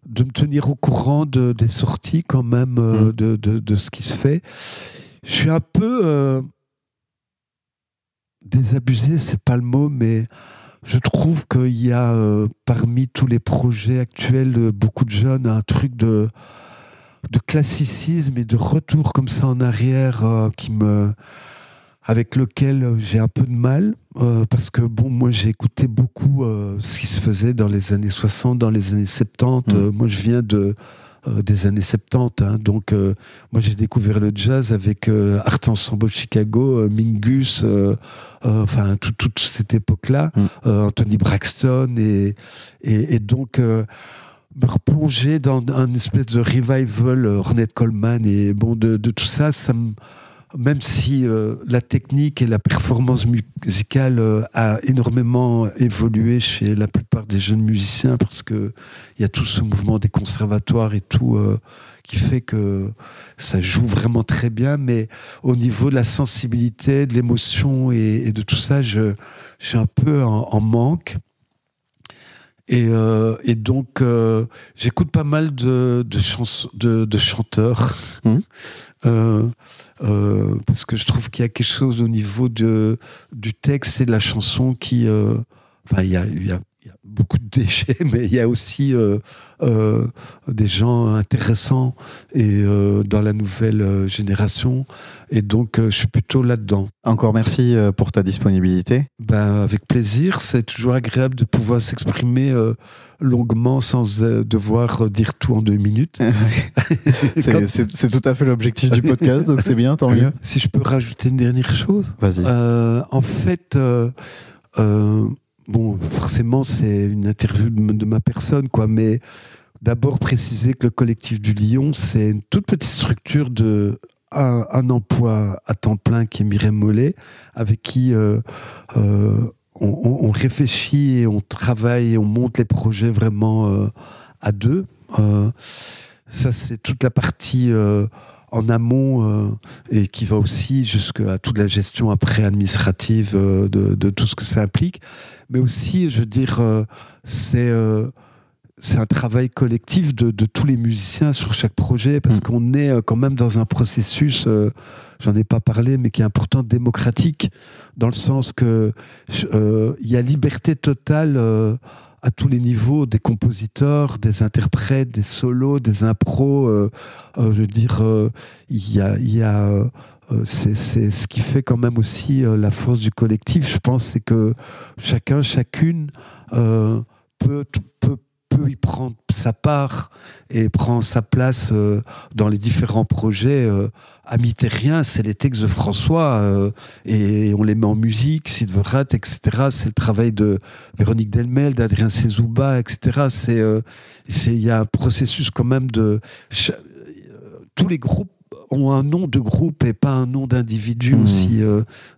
Speaker 2: de me tenir au courant de, des sorties quand même, euh,
Speaker 1: Mm.
Speaker 2: de, de, de ce qui se fait. Je suis un peu euh, désabusé, c'est pas le mot, mais je trouve qu'il y a euh, parmi tous les projets actuels de beaucoup de jeunes un truc de, de classicisme et de retour comme ça en arrière euh, qui me avec lequel euh, j'ai un peu de mal euh, parce que bon moi j'ai écouté beaucoup euh, ce qui se faisait dans les années 60 dans les années 70
Speaker 1: Mm.
Speaker 2: Euh, moi je viens de euh, des années 70 hein. donc euh, moi j'ai découvert le jazz avec euh, Art Ensemble Chicago euh, Mingus euh, euh, enfin tout- toute cette époque là
Speaker 1: Mm.
Speaker 2: Anthony Braxton et, et, et donc euh, me replonger dans un espèce de revival euh, Ornette Coleman et bon de, de tout ça ça me même si euh, la technique et la performance musicale euh, a énormément évolué chez la plupart des jeunes musiciens, parce que il y a tout ce mouvement des conservatoires et tout euh, qui fait que ça joue vraiment très bien, mais au niveau de la sensibilité, de l'émotion et, et de tout ça, je, je suis un peu en, en manque. Et, euh, et donc, euh, j'écoute pas mal de, de, chans- de, de chanteurs. Euh, euh, parce que je trouve qu'il y a quelque chose au niveau de, du texte et de la chanson qui. euh, Enfin, il y a, y y a beaucoup de déchets, mais il y a aussi euh, des gens intéressants et dans la nouvelle génération. Et donc, euh, je suis plutôt là-dedans.
Speaker 1: Encore merci euh, pour ta disponibilité.
Speaker 2: Ben, avec plaisir, c'est toujours agréable de pouvoir s'exprimer euh, longuement sans devoir dire tout en deux minutes.
Speaker 1: C'est tout à fait l'objectif du podcast, donc c'est bien, tant mieux.
Speaker 2: Si je peux rajouter une dernière chose.
Speaker 1: Vas-y.
Speaker 2: Euh, en fait, euh, euh, bon, forcément, c'est une interview de ma personne, quoi, mais d'abord préciser que le collectif du Lion, c'est une toute petite structure de un, un emploi à temps plein qui est Mireille Mollet, avec qui euh, euh, on, on- réfléchit et on travaille et on monte les projets vraiment euh, à deux. Ça, c'est toute la partie en amont et qui va aussi jusqu'à toute la gestion après administrative de, de, tout ce que ça implique. Mais aussi, je veux dire, c'est c'est un travail collectif de, de, tous les musiciens sur chaque projet parce mm. qu'on est quand même dans un processus, j'en ai pas parlé, mais qui est important, démocratique, dans le sens que il y a liberté totale à tous les niveaux, des compositeurs, des interprètes, des solos, des impros. Euh, euh, je veux dire, euh, il y a, y a c'est ce qui fait quand même aussi la force du collectif. Je pense c'est que chacun, chacune peut, peut peut y prendre sa part et prend sa place euh, dans les différents projets. Euh, Amis terriens, c'est les textes de François euh, et on les met en musique, Sylverat, etc. C'est le travail de Véronique Delmel, d'Adrien Cézouba, etc. C'est il y a un processus quand même de tous les groupes ont un nom de groupe et pas un nom d'individu mmh. aussi.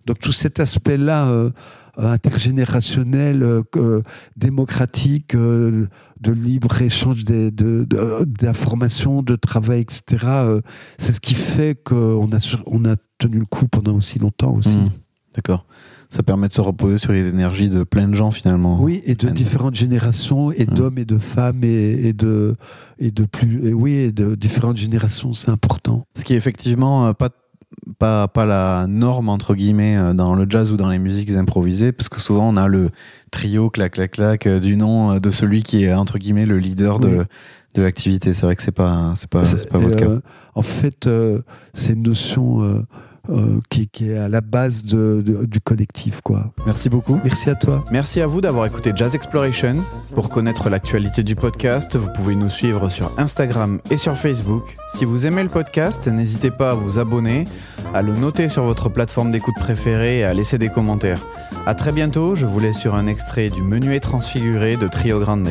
Speaker 2: donc tout cet aspect-là euh, intergénérationnel, euh, démocratique, euh, de libre échange d'informations, de, de, travail, etc. c'est ce qui fait qu'on a, on a tenu le coup pendant aussi longtemps aussi.
Speaker 1: Mmh. D'accord. Ça permet de se reposer sur les énergies de plein de gens finalement.
Speaker 2: Oui, et de différentes générations, et mmh. d'hommes et de femmes, et, de, et de plus, et oui, et de différentes générations, c'est important.
Speaker 1: Ce qui est effectivement pas pas, pas la norme entre guillemets euh, dans le jazz ou dans les musiques improvisées parce que souvent on a le trio clac clac clac euh, du nom euh, de celui qui est entre guillemets le leader de, de l'activité. C'est vrai que c'est pas c'est pas, pas votre cas.
Speaker 2: en fait c'est une notion euh, qui, est à la base du collectif.
Speaker 1: Merci beaucoup.
Speaker 2: Merci à toi.
Speaker 1: Merci à vous d'avoir écouté Jazz Exploration. Pour connaître l'actualité du podcast, vous pouvez nous suivre sur Instagram et sur Facebook. Si vous aimez le podcast, n'hésitez pas à vous abonner, à le noter sur votre plateforme d'écoute préférée et à laisser des commentaires. A très bientôt, je vous laisse sur un extrait du Menuet transfiguré de Trio Grande.